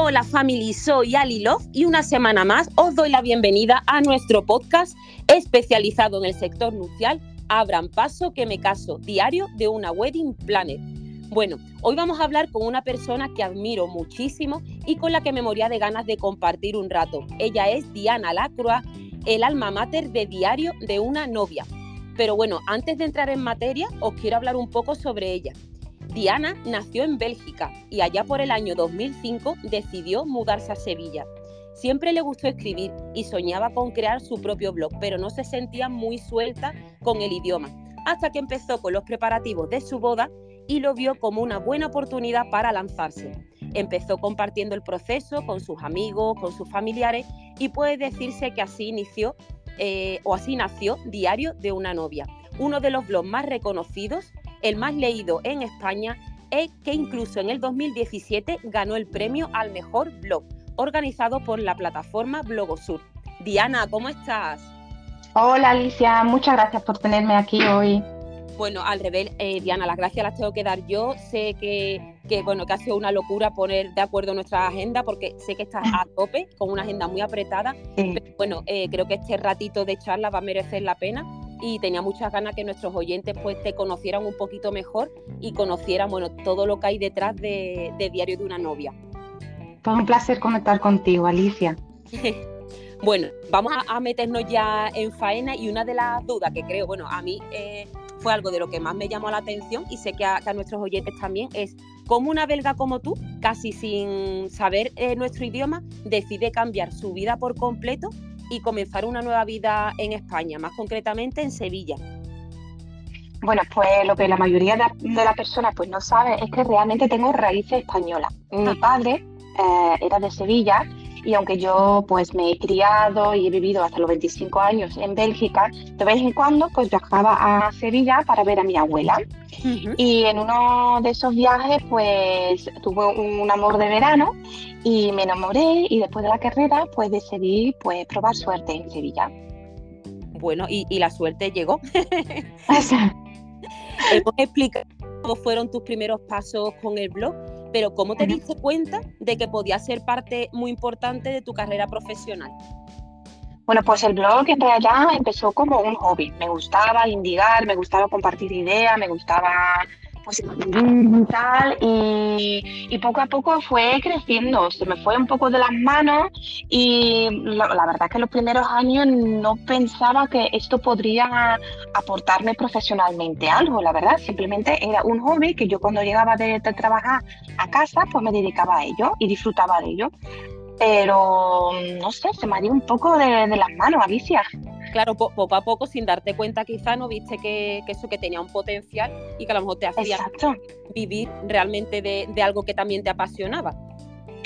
Hola family, soy Ali Love y una semana más os doy la bienvenida a nuestro podcast especializado en el sector nupcial Abran paso que me caso, diario de una wedding planner. Bueno, hoy vamos a hablar con una persona que admiro muchísimo y con la que me moría de ganas de compartir un rato. Ella es Diana Lacroix, el alma mater de Diario de una novia. Pero bueno, antes de entrar en materia, os quiero hablar un poco sobre ella. Diana nació en Bélgica y allá por el año 2005 decidió mudarse a Sevilla. Siempre le gustó escribir y soñaba con crear su propio blog, pero no se sentía muy suelta con el idioma, hasta que empezó con los preparativos de su boda y lo vio como una buena oportunidad para lanzarse. Empezó compartiendo el proceso con sus amigos, con sus familiares y puede decirse que así inició eh, o así nació Diario de una novia, uno de los blogs más reconocidos el más leído en España, es que incluso en el 2017 ganó el premio al mejor blog, organizado por la plataforma Blogosur. Diana, ¿cómo estás? Hola Alicia, muchas gracias por tenerme aquí hoy. Bueno, al revés, eh, Diana, las gracias las tengo que dar yo. Sé que, bueno, que ha sido una locura poner de acuerdo nuestra agenda porque sé que estás a tope, con una agenda muy apretada. Pero bueno, eh, creo que este ratito de charla va a merecer la pena y tenía muchas ganas que nuestros oyentes pues te conocieran un poquito mejor y conocieran bueno, todo lo que hay detrás de, Diario de una novia. Fue un placer conectar contigo, Alicia. bueno, vamos a, meternos ya en faena y una de las dudas que creo, bueno, a mí eh, fue algo de lo que más me llamó la atención y sé que a, nuestros oyentes también es cómo una belga como tú, casi sin saber eh, nuestro idioma, decide cambiar su vida por completo y comenzar una nueva vida en España, más concretamente en Sevilla. Bueno, pues lo que la mayoría de, las personas pues no sabe es que realmente tengo raíces españolas. Mi padre eh, era de Sevilla y aunque yo pues me he criado y he vivido hasta los 25 años en Bélgica, de vez en cuando pues viajaba a Sevilla para ver a mi abuela. Y en uno de esos viajes pues tuve un amor de verano y me enamoré y después de la carrera pues decidí pues probar suerte en Sevilla. Bueno, y, la suerte llegó. cómo fueron tus primeros pasos con el blog? Pero ¿cómo te diste cuenta de que podía ser parte muy importante de tu carrera profesional? Bueno, pues el blog en realidad empezó como un hobby. Me gustaba indigar, me gustaba compartir ideas, me gustaba pues y, poco a poco fue creciendo, se me fue un poco de las manos y la, verdad es que los primeros años no pensaba que esto podría aportarme profesionalmente algo, la verdad, simplemente era un hobby que yo cuando llegaba de, trabajar a casa pues me dedicaba a ello y disfrutaba de ello. Pero no sé, se me dio un poco de, de las manos, Alicia claro, poco a poco, sin darte cuenta, quizá no viste que, eso que tenía un potencial y que a lo mejor te hacía vivir realmente de, algo que también te apasionaba.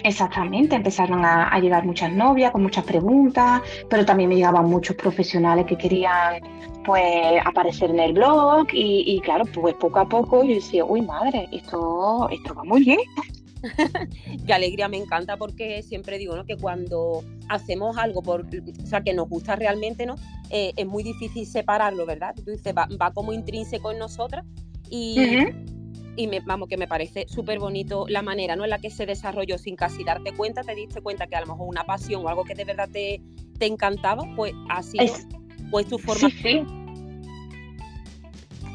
Exactamente, empezaron a, llegar muchas novias con muchas preguntas, pero también me llegaban muchos profesionales que querían pues aparecer en el blog y, claro, pues poco a poco yo decía, uy madre, esto, esto va muy bien. Qué alegría, me encanta porque siempre digo ¿no? que cuando hacemos algo por, o sea, que nos gusta realmente, ¿no? Eh, es muy difícil separarlo, ¿verdad? Tú dices, va, como intrínseco en nosotras y, y me, vamos, que me parece súper bonito la manera ¿no? en la que se desarrolló sin casi darte cuenta, te diste cuenta que a lo mejor una pasión o algo que de verdad te, te encantaba, pues así, pues tu forma.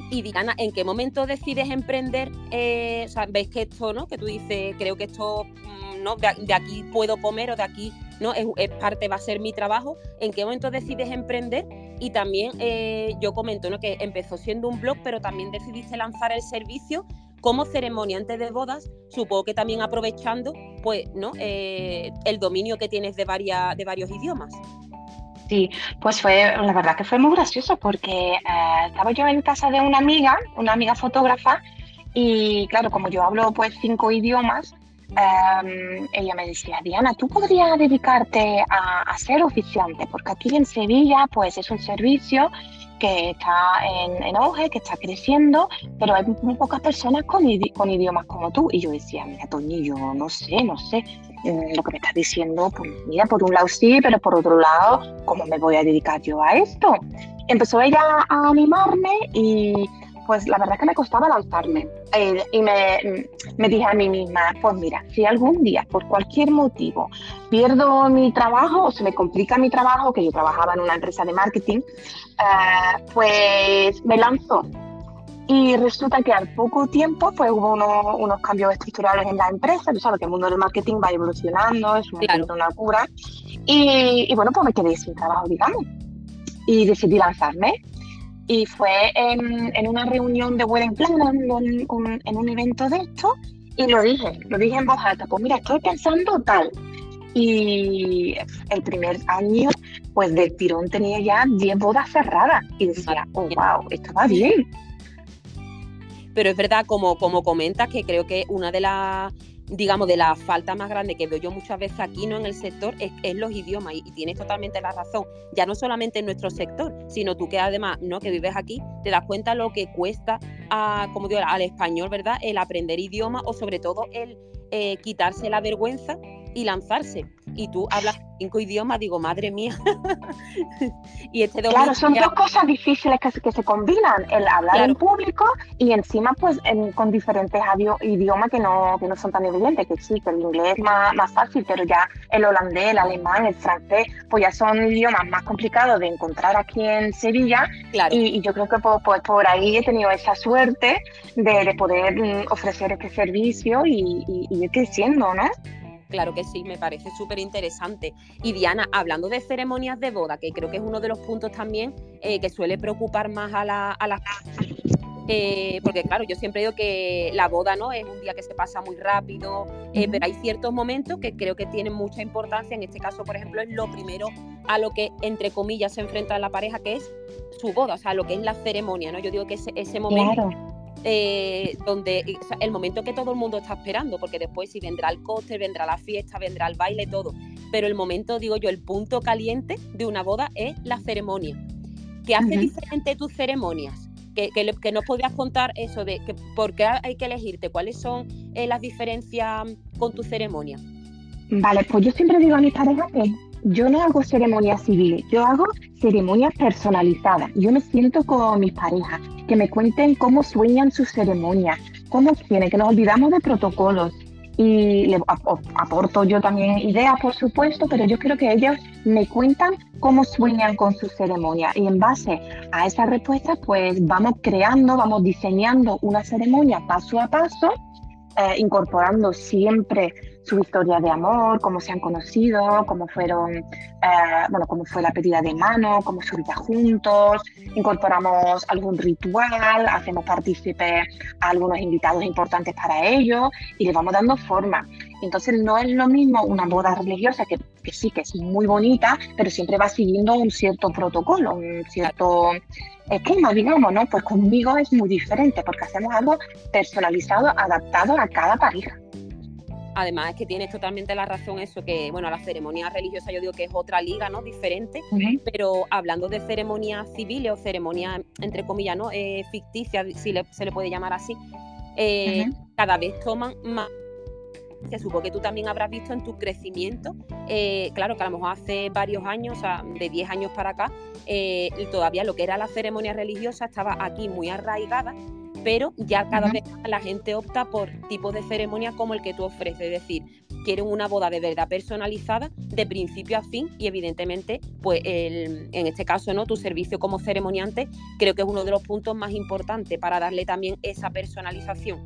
Y Diana, ¿en qué momento decides emprender? Eh, o sea, ves que esto, ¿no? Que tú dices, creo que esto, mm, ¿no? De, aquí puedo comer o de aquí, ¿no? Es, parte, va a ser mi trabajo. ¿En qué momento decides emprender? Y también eh, yo comento, ¿no? Que empezó siendo un blog, pero también decidiste lanzar el servicio como ceremoniante de bodas, supongo que también aprovechando, pues, ¿no? Eh, el dominio que tienes de, varias, de varios idiomas. Sí, pues fue, la verdad que fue muy gracioso porque eh, estaba yo en casa de una amiga, una amiga fotógrafa, y claro, como yo hablo pues cinco idiomas, em, ella me decía, Diana, tú podrías dedicarte a, ser oficiante, porque aquí en Sevilla pues es un servicio que está en, en auge, que está creciendo, pero hay muy pocas personas con, con idiomas como tú. Y yo decía, mira, Toñi, yo no sé, no sé lo que me estás diciendo, pues mira, por un lado sí, pero por otro lado, ¿cómo me voy a dedicar yo a esto? Empezó ella a animarme y pues la verdad es que me costaba lanzarme. Eh, y me, me, dije a mí misma, pues mira, si algún día, por cualquier motivo, pierdo mi trabajo o se me complica mi trabajo, que yo trabajaba en una empresa de marketing, eh, pues me lanzo. Y resulta que al poco tiempo pues hubo unos cambios estructurales en la empresa, tú sabes que el mundo del marketing va evolucionando, es una cura. Y, y bueno, pues me quedé sin trabajo, digamos. Y decidí lanzarme y fue en, en una reunión de Wedding Plan, en un, en un evento de esto, y lo dije, lo dije en voz alta, pues mira, estoy pensando tal. Y el primer año, pues del tirón tenía ya 10 bodas cerradas. Y decía, oh, wow, esto va bien. Pero es verdad, como, como comentas, que creo que una de las digamos, de la falta más grande que veo yo muchas veces aquí ¿no? en el sector es, los idiomas y, tienes totalmente la razón, ya no solamente en nuestro sector, sino tú que además no que vives aquí, te das cuenta lo que cuesta a, como digo, al español, ¿verdad? El aprender idioma o sobre todo el eh, quitarse la vergüenza y lanzarse. Y tú hablas cinco idiomas, digo, madre mía. y este Claro, son dos cosas difíciles que, que se combinan, el hablar en público y encima pues con diferentes idiomas que no, que no son tan evidentes, que sí, que el inglés es más, más fácil, pero ya el holandés, el alemán, el francés, pues ya son idiomas más complicados de encontrar aquí en Sevilla. Claro. Y, yo creo que pues, pues, por ahí he tenido esa suerte de, de poder mm, ofrecer este servicio y, y, y ir creciendo, ¿no? Claro que sí, me parece súper interesante. Y Diana, hablando de ceremonias de boda, que creo que es uno de los puntos también eh, que suele preocupar más a, la, a eh, porque claro, yo siempre digo que la boda no es un día que se pasa muy rápido, eh, pero hay ciertos momentos que creo que tienen mucha importancia. En este caso, por ejemplo, es lo primero a lo que entre comillas se enfrenta la pareja, que es su boda, o sea, lo que es la ceremonia, ¿no? Yo digo que ese, ese momento eh, donde el momento que todo el mundo está esperando, porque después si vendrá el cóctel, vendrá la fiesta, vendrá el baile, todo. Pero el momento, digo yo, el punto caliente de una boda es la ceremonia. ¿Qué hace diferente tus ceremonias? Que, que, nos podrías contar eso de que, por qué hay que elegirte, cuáles son eh, las diferencias con tu ceremonia. Vale, pues yo siempre digo a mis parejas que yo no hago ceremonias civiles, yo hago ceremonias personalizadas. Yo me siento con mis parejas, que me cuenten cómo sueñan sus ceremonias, cómo quieren, que nos olvidamos de protocolos. Y le aporto yo también ideas, por supuesto, pero yo quiero que ellos me cuentan cómo sueñan con su ceremonia. Y en base a esas respuestas, pues vamos creando, vamos diseñando una ceremonia paso a paso, eh, incorporando siempre su historia de amor, cómo se han conocido, cómo fueron, eh, bueno, cómo fue la pedida de mano, cómo su vida juntos, incorporamos algún ritual, hacemos partícipe a algunos invitados importantes para ello y le vamos dando forma. Entonces no es lo mismo una boda religiosa que, que sí que es muy bonita, pero siempre va siguiendo un cierto protocolo, un cierto esquema, digamos, ¿no? Pues conmigo es muy diferente porque hacemos algo personalizado, adaptado a cada pareja. Además es que tienes totalmente la razón eso, que bueno, la ceremonia religiosa yo digo que es otra liga, ¿no? Diferente, pero hablando de ceremonias civiles o ceremonias, entre comillas, ¿no? Eh, ficticias, si se le puede llamar así, eh, cada vez toman más que supongo que tú también habrás visto en tu crecimiento, eh, claro que a lo mejor hace varios años, o sea, de 10 años para acá, todavía lo que era la ceremonia religiosa estaba aquí muy arraigada, pero ya cada vez la gente opta por tipos de ceremonia como el que tú ofreces, es decir, quieren una boda de verdad personalizada de principio a fin y evidentemente, pues en este caso, ¿no? Tu servicio como ceremoniante creo que es uno de los puntos más importantes para darle también esa personalización.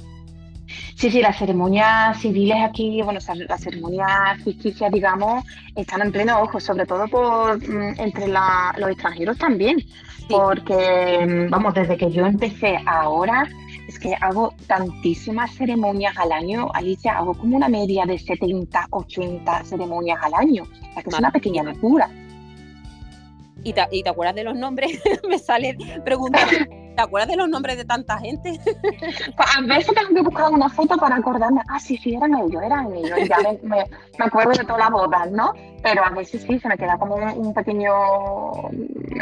Sí, sí, las ceremonias civiles aquí, bueno, las ceremonias ficticias, digamos, están en pleno ojo, sobre todo por mm, entre los extranjeros también porque, vamos, desde que yo empecé ahora, es que hago tantísimas ceremonias al año, Alicia, hago como una media de 70, 80 ceremonias al año, o sea que es una pequeña locura. ¿Y te, ¿Y te, acuerdas de los nombres? Me sale preguntando, ¿te acuerdas de los nombres de tanta gente? a veces tengo que buscar una foto para acordarme, ah, sí, sí, eran ellos, eran ellos, ya me, me, acuerdo de todas las bodas, ¿no? Pero a veces sí, se me queda como un, pequeño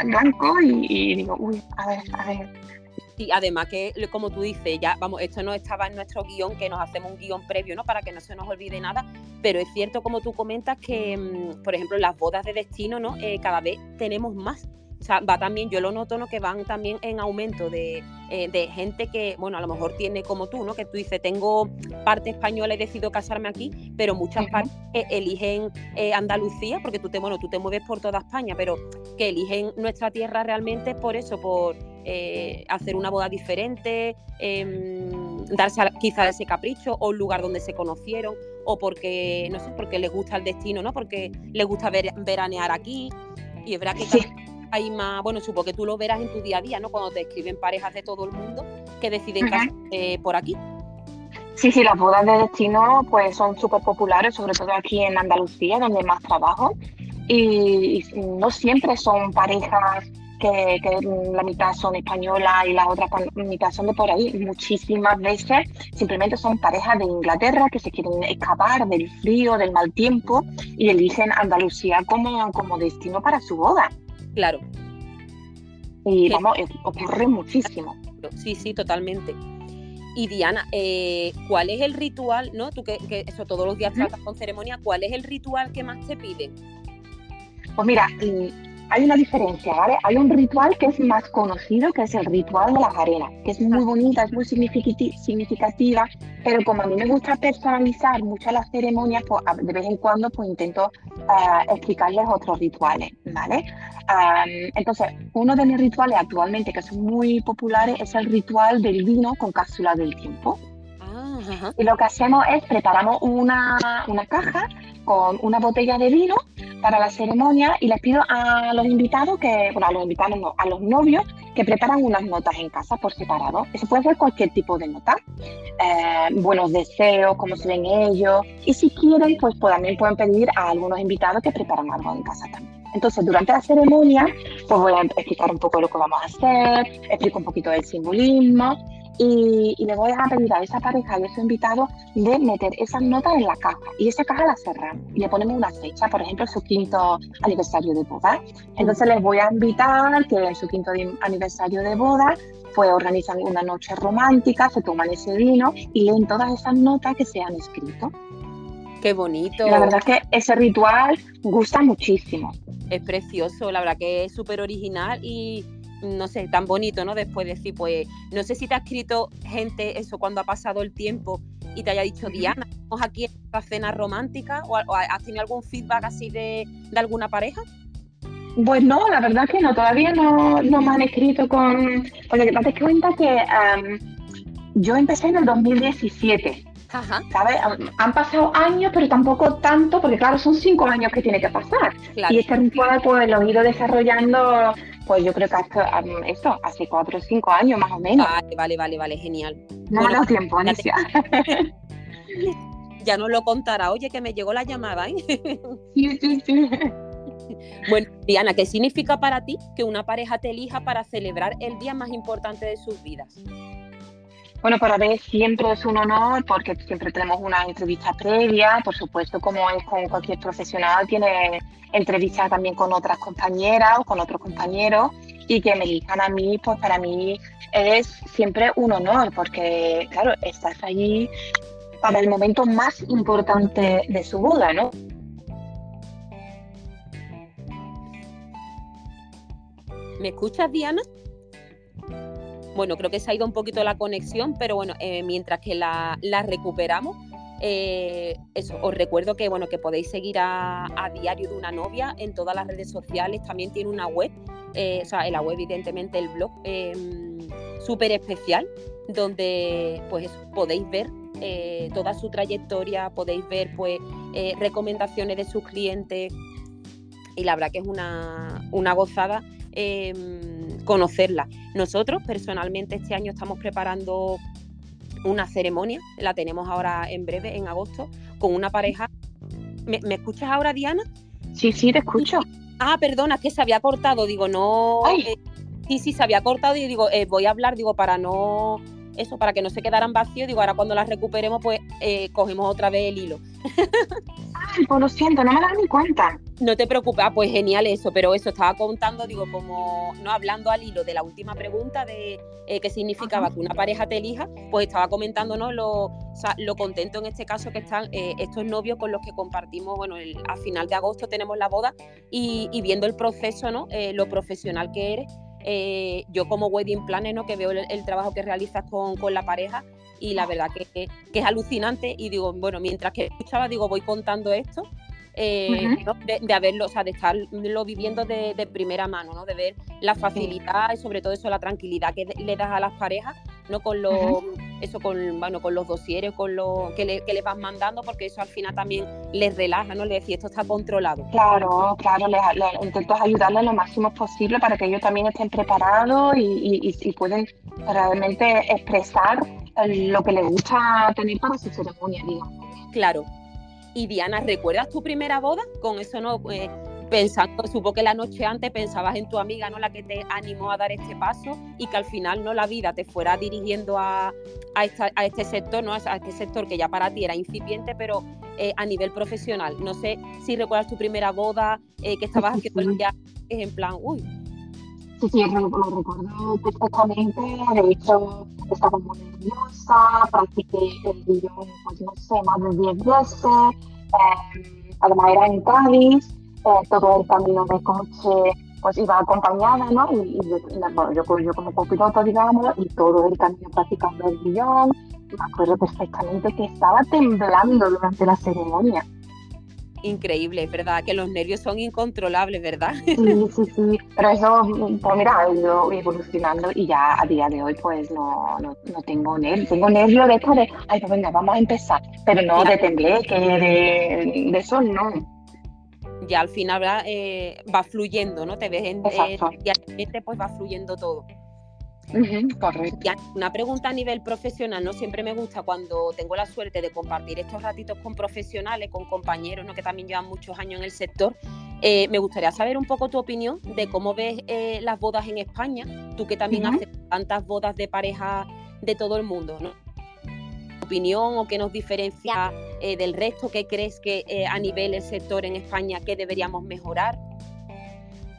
blanco y, digo, uy, a ver, a ver. Y además que, como tú dices, ya, vamos, esto no estaba en nuestro guion, que nos hacemos un guion previo, ¿no? Para que no se nos olvide nada, pero es cierto, como tú comentas, que, mm, por ejemplo, las bodas de destino, ¿no? Eh, cada vez tenemos más o sea, va también, yo lo noto, ¿no? Que van también en aumento de, eh, gente que, bueno, a lo mejor tiene como tú, ¿no? Que tú dices, tengo parte española y decido casarme aquí, pero muchas partes eligen eh, Andalucía, porque tú te, bueno, tú te mueves por toda España, pero que eligen nuestra tierra realmente por eso, por eh, hacer una boda diferente, em, darse quizá ese capricho o un lugar donde se conocieron o porque, no sé, porque les gusta el destino, ¿no? Porque les gusta ver, veranear aquí. Y es verdad que hay más, bueno, supongo que tú lo verás en tu día a día, ¿no? Cuando te escriben parejas de todo el mundo que deciden casarse por aquí. Sí, sí, las bodas de destino pues son súper populares, sobre todo aquí en Andalucía, donde más trabajo. Y, no siempre son parejas que, la mitad son españolas y la otra mitad son de por ahí. Muchísimas veces simplemente son parejas de Inglaterra que se quieren escapar del frío, del mal tiempo y eligen Andalucía como, como destino para su boda. Claro. Y vamos, ocurre muchísimo. Sí, sí, totalmente. Y Diana, eh, ¿cuál es el ritual, no? Tú que, eso todos los días tratas con ceremonia, ¿cuál es el ritual que más te piden? Pues mira, hay una diferencia, ¿vale? Hay un ritual que es más conocido, que es el ritual de las arenas, que es muy bonita, es muy significativa, pero como a mí me gusta personalizar mucho las ceremonias, pues de vez en cuando pues intento ah, explicarles otros rituales, ¿vale? entonces, uno de mis rituales actualmente que son muy populares es el ritual del vino con cápsula del tiempo. Ah, y lo que hacemos es preparamos una, una caja con una botella de vino para la ceremonia y les pido a los invitados que, bueno, a los invitados no, a los novios que preparan unas notas en casa por separado. Eso puede ser cualquier tipo de nota, eh, buenos deseos, cómo se ven ellos y si quieren, pues, pues, también pueden pedir a algunos invitados que preparan algo en casa también. Entonces, durante la ceremonia, pues voy a explicar un poco lo que vamos a hacer, explico un poquito del simbolismo y, le voy a pedir a esa pareja y a su invitado de meter esas notas en la caja y esa caja la cerramos y le ponemos una fecha, por ejemplo, su quinto aniversario de boda. Entonces les voy a invitar que en su quinto aniversario de boda pues organizan una noche romántica, se toman ese vino y leen todas esas notas que se han escrito. Qué bonito. la verdad es que ese ritual gusta muchísimo. Es precioso, la verdad que es súper original y no sé, tan bonito, ¿no? Después de decir, pues, no sé si te ha escrito gente eso cuando ha pasado el tiempo y te haya dicho, Diana, estamos aquí en esta cena romántica o, has tenido algún feedback así de, alguna pareja? Pues no, la verdad que no, todavía no, no me han escrito con... Porque te das cuenta que yo empecé en el 2017. Ajá. ¿Sabes? Han pasado años, pero tampoco tanto, porque claro, son cinco años que tiene que pasar. Y este ritual pues lo he ido desarrollando pues yo creo que hasta esto, hace cuatro o cinco años más o menos. Vale, vale, vale, vale genial. No bueno, tiempo, Anicia. ya nos lo contará. Oye, que me llegó la llamada, ¿eh? sí, sí, sí. Bueno, Diana, ¿qué significa para ti que una pareja te elija para celebrar el día más importante de sus vidas? Bueno, para mí siempre es un honor porque siempre tenemos una entrevista previa, por supuesto, como es con cualquier profesional, tiene entrevistas también con otras compañeras o con otros compañeros y que me elijan a mí, pues para mí es siempre un honor porque, claro, estás allí para el momento más importante de su boda, ¿no? ¿Me escuchas, Diana? Bueno, creo que se ha ido un poquito la conexión, pero bueno, eh, mientras que la, recuperamos, eh, eso, os recuerdo que bueno, que podéis seguir a, Diario de una novia en todas las redes sociales, también tiene una web, eh, o sea, en la web evidentemente el blog, súper especial, donde pues podéis ver toda su trayectoria, podéis ver pues recomendaciones de sus clientes y la verdad que es una, una gozada Em, conocerla. Nosotros personalmente este año estamos preparando una ceremonia, la tenemos ahora en breve, en agosto, con una pareja. ¿Me, escuchas ahora, Diana? Sí, sí, te escucho. Ah, perdona, es que se había cortado, digo, no. Eh, sí, sí, se había cortado y digo, eh, voy a hablar, digo, para no. Eso, para que no se quedaran vacíos, digo, ahora cuando las recuperemos, pues eh, cogemos otra vez el hilo. Ay, pues lo siento, no me das ni cuenta. No te preocupes, ah, pues genial eso, pero eso estaba contando, digo, como no hablando al hilo de la última pregunta de eh, qué significaba que una pareja te elija, pues estaba comentándonos lo, lo contento en este caso que están eh, estos novios con los que compartimos, bueno, a final de agosto tenemos la boda y, viendo el proceso, ¿no? Eh, lo profesional que eres. yo como wedding planner, ¿no? que veo el, trabajo que realizas con, con, la pareja y la verdad que, que, es alucinante y digo, bueno, mientras que escuchaba, digo, voy contando esto eh, de, haberlo, o sea, de estarlo viviendo de, primera mano, ¿no? De ver la facilidad y sobre todo eso, la tranquilidad que le das a las parejas, ¿no? Con los, eso con, bueno, con los dosieres, con lo que le, que vas mandando, porque eso al final también les relaja, ¿no? Le decís, esto está controlado. Claro, claro, les, intento ayudarles lo máximo posible para que ellos también estén preparados y, y, pueden realmente expresar lo que les gusta tener para su ceremonia, digamos. Claro, y Diana, ¿recuerdas tu primera boda? Con eso no, eh, pensando, supo que la noche antes pensabas en tu amiga, ¿no? La que te animó a dar este paso y que al final no la vida te fuera dirigiendo a, a, este sector, ¿no? A este sector que ya para ti era incipiente, pero eh, a nivel profesional. No sé si recuerdas tu primera boda, eh, que estabas haciendo el es en plan, uy. Sí, sí, lo recuerdo perfectamente. De hecho, estaba muy nerviosa, practiqué el guion, pues no sé, más de 10 veces. Eh, además era en Cádiz, eh, todo el camino de coche pues iba acompañada, ¿no? Y, yo, yo, yo, como copiloto, digamos, y todo el camino practicando el guion. Me acuerdo perfectamente que estaba temblando durante la ceremonia increíble, ¿verdad? Que los nervios son incontrolables, ¿verdad? Sí, sí, sí. Pero eso, pues mira, ha ido evolucionando y ya a día de hoy pues no, no, no tengo nervios. Tengo nervios de esto de, ay, pues venga, vamos a empezar. Pero no de tembleque, de, de eso no. Ya al final eh, va fluyendo, ¿no? Te ves en, eh, pues va fluyendo todo una pregunta a nivel profesional, ¿no? Siempre me gusta cuando tengo la suerte de compartir estos ratitos con profesionales, con compañeros, ¿no? Que también llevan muchos años en el sector. Eh, me gustaría saber un poco tu opinión de cómo ves eh, las bodas en España, tú que también haces tantas bodas de pareja de todo el mundo, ¿no? opinión o qué nos diferencia eh, del resto? ¿Qué crees que a nivel del sector en España que deberíamos mejorar?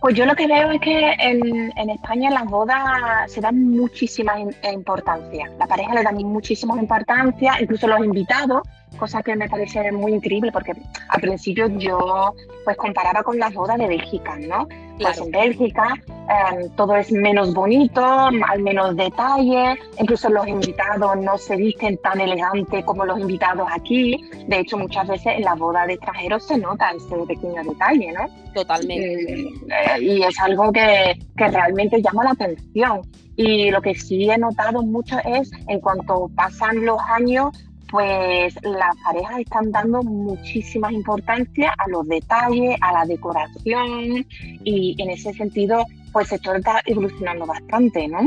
Pues yo lo que veo es que en, en España las bodas se dan muchísima importancia. La pareja le da muchísima importancia, incluso los invitados cosa que me parece muy increíble porque al principio yo pues comparaba con las bodas de Bélgica, ¿no? Pues en Bélgica em, todo es menos bonito, al menos detalle, incluso los invitados no se visten tan elegante como los invitados aquí. De hecho, muchas veces en la boda de extranjeros se nota ese pequeño detalle, ¿no? Totalmente. Eh, y es algo que, que realmente llama la atención. Y lo que sí he notado mucho es, en cuanto pasan los años, pues las parejas están dando muchísima importancia a los detalles, a la decoración y en ese sentido pues el sector está evolucionando bastante, ¿no?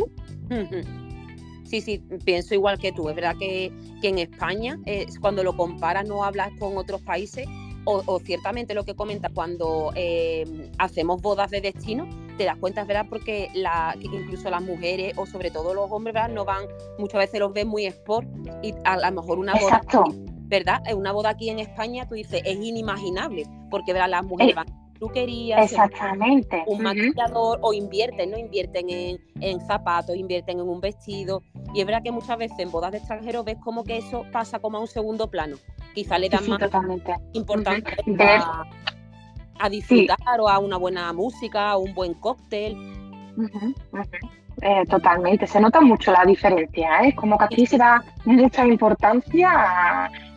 Sí, sí, pienso igual que tú. Es verdad que, en España, cuando lo comparas, no hablas con otros países, o, ciertamente lo que comenta cuando eh, hacemos bodas de destino, te das cuenta, ¿verdad? Porque la, incluso las mujeres o sobre todo los hombres, ¿verdad? No van, muchas veces los ven muy sport y a lo mejor una boda, ¿verdad? Una boda aquí en España, tú dices, es inimaginable, porque, ¿verdad? Las mujeres eh, van peluquería, Exactamente. un maquillador o invierten, ¿no? Invierten en, en, zapatos, invierten en un vestido. Y es verdad que muchas veces en bodas de extranjeros ves como que eso pasa como a un segundo plano. Quizá le dan más importancia a disfrutar o a una buena música, o un buen cóctel. Eh, totalmente, se nota mucho la diferencia, ¿eh? como que aquí se da mucha importancia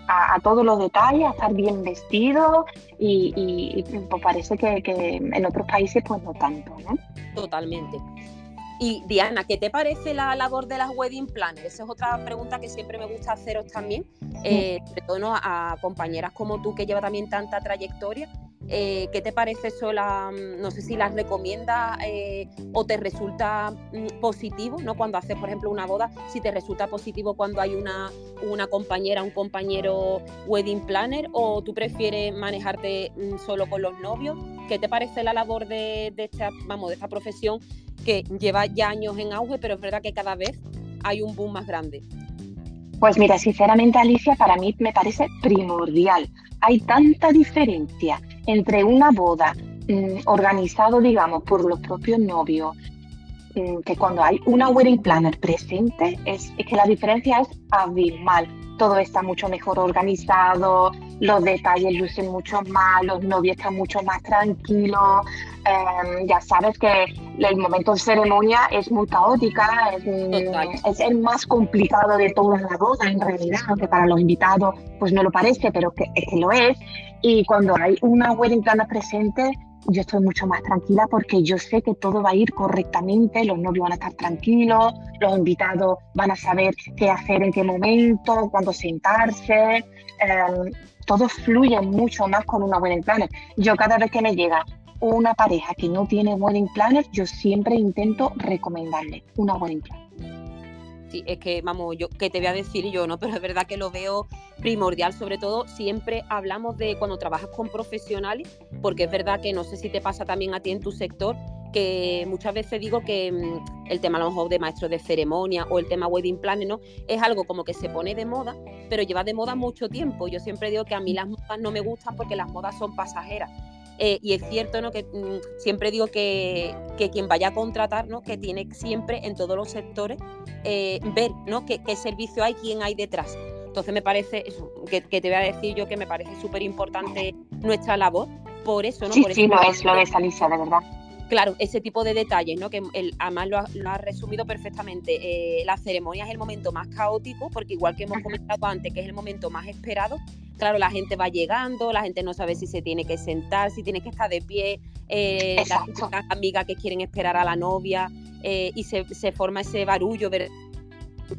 a, todos los detalles, a estar bien vestido y, pues parece que, que, en otros países pues no tanto, ¿no? Totalmente. Y Diana, ¿qué te parece la labor de las wedding planners? Esa es otra pregunta que siempre me gusta haceros también, eh, sobre todo a compañeras como tú que lleva también tanta trayectoria. Eh, ¿Qué te parece eso? Mm, no sé si las recomiendas eh, o te resulta mm, positivo, ¿no? Cuando haces, por ejemplo, una boda, si te resulta positivo cuando hay una, una compañera, un compañero wedding planner, o tú prefieres manejarte mm, solo con los novios. ¿Qué te parece la labor de, esta, vamos, de esta profesión que lleva ya años en auge, pero es verdad que cada vez hay un boom más grande? Pues mira, sinceramente Alicia, para mí me parece primordial. Hay tanta diferencia entre una boda mm, organizado, digamos, por los propios novios, mm, que cuando hay una wedding planner presente, es, es que la diferencia es abismal todo está mucho mejor organizado, los detalles lucen mucho más, los novios están mucho más tranquilos. Em, ya sabes que el momento de ceremonia es muy caótica, es, el más complicado de toda la boda en realidad, aunque para los invitados pues no lo parece, pero que, que lo es. Y cuando hay una wedding planner presente, yo estoy mucho más tranquila porque yo sé que todo va a ir correctamente, los novios van a estar tranquilos, los invitados van a saber qué hacer en qué momento, cuándo sentarse, em, todo fluye mucho más con una wedding planner. Yo cada vez que me llega una pareja que no tiene wedding planner, yo siempre intento recomendarle una wedding planner. Sí, es que, vamos, yo, que te voy a decir yo, ¿no? Pero es verdad que lo veo primordial, sobre todo siempre hablamos de cuando trabajas con profesionales, porque es verdad que no sé si te pasa también a ti en tu sector, que muchas veces digo que mm, el tema a lo mejor de maestros de ceremonia o el tema wedding planner, ¿no? Es algo como que se pone de moda, pero lleva de moda mucho tiempo. Yo siempre digo que a mí las modas no me gustan porque las modas son pasajeras. Eh, y es cierto ¿no? que mm, siempre digo que, quien vaya a contratar, ¿no? que tiene siempre en todos los sectores eh, ver ¿no? qué, servicio hay, quién hay detrás. Entonces me parece, que, te voy a decir yo que me parece súper importante nuestra labor. Por eso, ¿no? Sí, por sí, lo es, lo es, Alicia, de verdad. Claro, ese tipo de detalles, ¿no? Que el, además lo ha, resumido perfectamente. Eh, la ceremonia es el momento más caótico, porque igual que hemos comentado antes, que es el momento más esperado, claro, la gente va llegando, la gente no sabe si se tiene que sentar, si tiene que estar de pie, eh, las amigas que quieren esperar a la novia, eh, y se, forma ese barullo.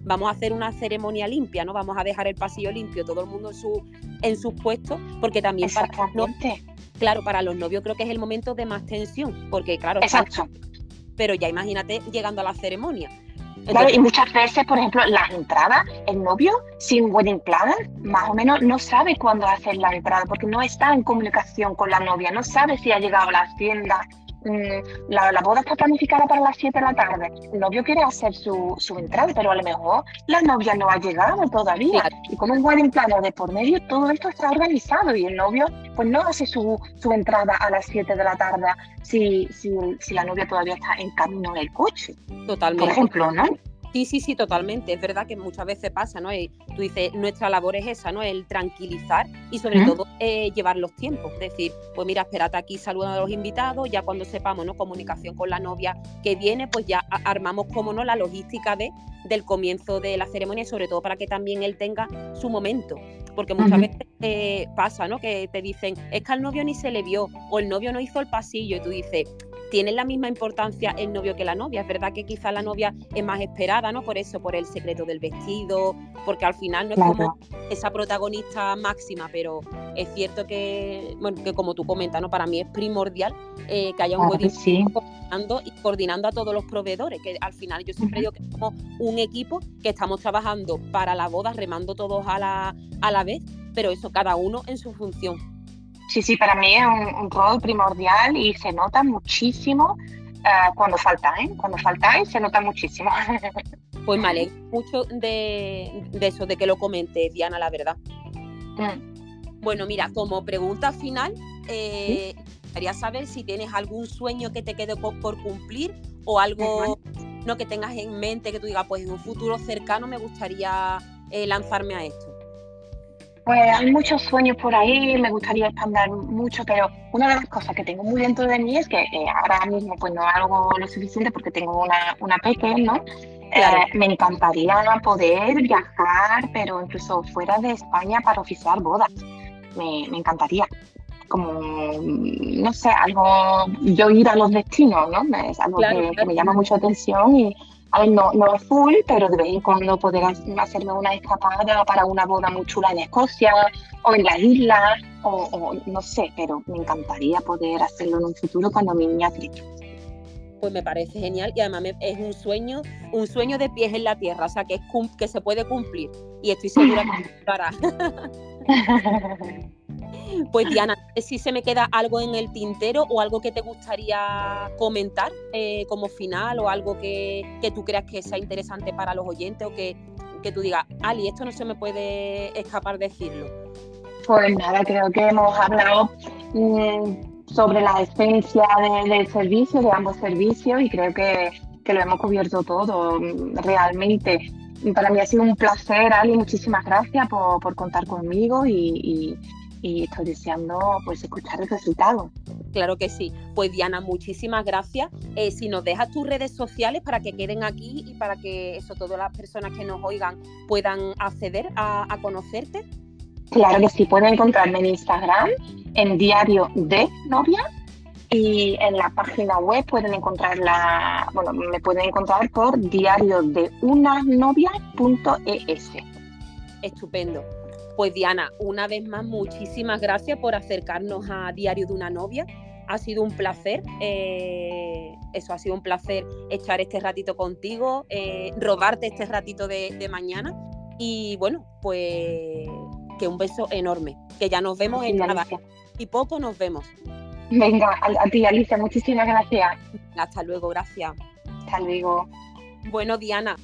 Vamos a hacer una ceremonia limpia, ¿no? Vamos a dejar el pasillo limpio, todo el mundo en su, en sus puestos, porque también para claro, para los novios creo que es el momento de más tensión, porque claro, Exacto. pero ya imagínate llegando a la ceremonia. claro, y muchas veces, por ejemplo, las entradas, el novio sin wedding planner, más o menos no sabe cuándo hacer la entrada, porque no está en comunicación con la novia, no sabe si ha llegado a las tiendas, Mm, la, boda está planificada para las 7 de la tarde. El novio quiere hacer su, entrada, pero a lo mejor la novia no ha llegado todavía. Y como es wedding planner de por medio, todo esto está organizado y el novio pues no hace su, entrada a las 7 de la tarde si, si, si, la novia todavía está en camino en el coche. Totalmente. Por ejemplo, ¿no? Sí, sí, sí, totalmente. Es verdad que muchas veces pasa, ¿no? Y tú dices, nuestra labor es esa, ¿no? El tranquilizar y sobre todo eh, llevar los tiempos. Es decir, pues mira, espérate aquí, saludando a los invitados, ya cuando sepamos, ¿no? Comunicación con la novia que viene, pues ya armamos, como no, la logística de, del comienzo de la ceremonia y sobre todo para que también él tenga su momento. Porque muchas veces eh, pasa, ¿no? Que te dicen, es que al novio ni se le vio o el novio no hizo el pasillo y tú dices, tiene la misma importancia el novio que la novia. Es verdad que quizá la novia es más esperada, ¿no? Por eso, por el secreto del vestido, porque al final no es como esa protagonista máxima, pero es cierto que, bueno, que como tú comentas, ¿no? Para mí es primordial eh, que haya un buen coordinando y coordinando a todos los proveedores, que al final yo siempre digo que somos un equipo que estamos trabajando para la boda, remando todos a la, a la vez, pero eso cada uno en su función. Sí, sí, para mí es un, rol primordial y se nota muchísimo uh, cuando faltáis. Cuando faltáis se nota muchísimo. Pues me alegro mucho de, eso, de que lo comentes, Diana, la verdad. Mm. Bueno, mira, como pregunta final, eh, quería saber si tienes algún sueño que te quede por, cumplir o algo no que tengas en mente que tú digas, pues en un futuro cercano me gustaría eh, lanzarme a esto. Pues hay muchos sueños por ahí, me gustaría expandir mucho, pero una de las cosas que tengo muy dentro de mí es que eh, ahora mismo pues no hago lo suficiente porque tengo una, una pequeña, ¿no? Eh, me encantaría poder viajar, pero incluso fuera de España para oficiar bodas. Me, me encantaría. Como, no sé, algo, yo ir a los destinos, ¿no? Es algo que, me llama mucho atención y, a ver, no, no full, pero de vez en cuando poder hacerme una escapada para una boda muy chula en Escocia o en la isla, o, no sé, pero me encantaría poder hacerlo en un futuro cuando mi niña crezca. Pues me parece genial y además es un sueño, un sueño de pies en la tierra, o sea que es que se puede cumplir y estoy segura que para. Pues Diana, si se me queda algo en el tintero o algo que te gustaría comentar eh, como final o algo que, tú creas que sea interesante para los oyentes o que, que tú digas, Ali, esto no se me puede escapar decirlo. Pues nada, creo que hemos hablado mm, sobre la esencia del servicio, de ambos servicios, y creo que, que lo hemos cubierto todo mm, realmente. Para mí ha sido un placer, Ali, muchísimas gracias por, por contar conmigo y, estoy deseando pues escuchar el resultado. Claro que sí. Pues Diana, muchísimas gracias. Eh, si nos dejas tus redes sociales para que queden aquí y para que eso, todas las personas que nos oigan puedan acceder a, a conocerte. Claro que sí, pueden encontrarme en Instagram, en Diario de Novia, y en la página web pueden encontrar la, bueno, me pueden encontrar por diario de novia.es. Estupendo. Pues Diana, una vez más, muchísimas gracias por acercarnos a Diario de una novia. Ha sido un placer, eh, eso ha sido un placer echar este ratito contigo, eh, robarte este ratito de, mañana. Y bueno, pues que un beso enorme, que ya nos vemos en nada. Y poco nos vemos. Venga, a, ti, Alicia, muchísimas gracias. Hasta luego, gracias. Hasta luego. Bueno, Diana.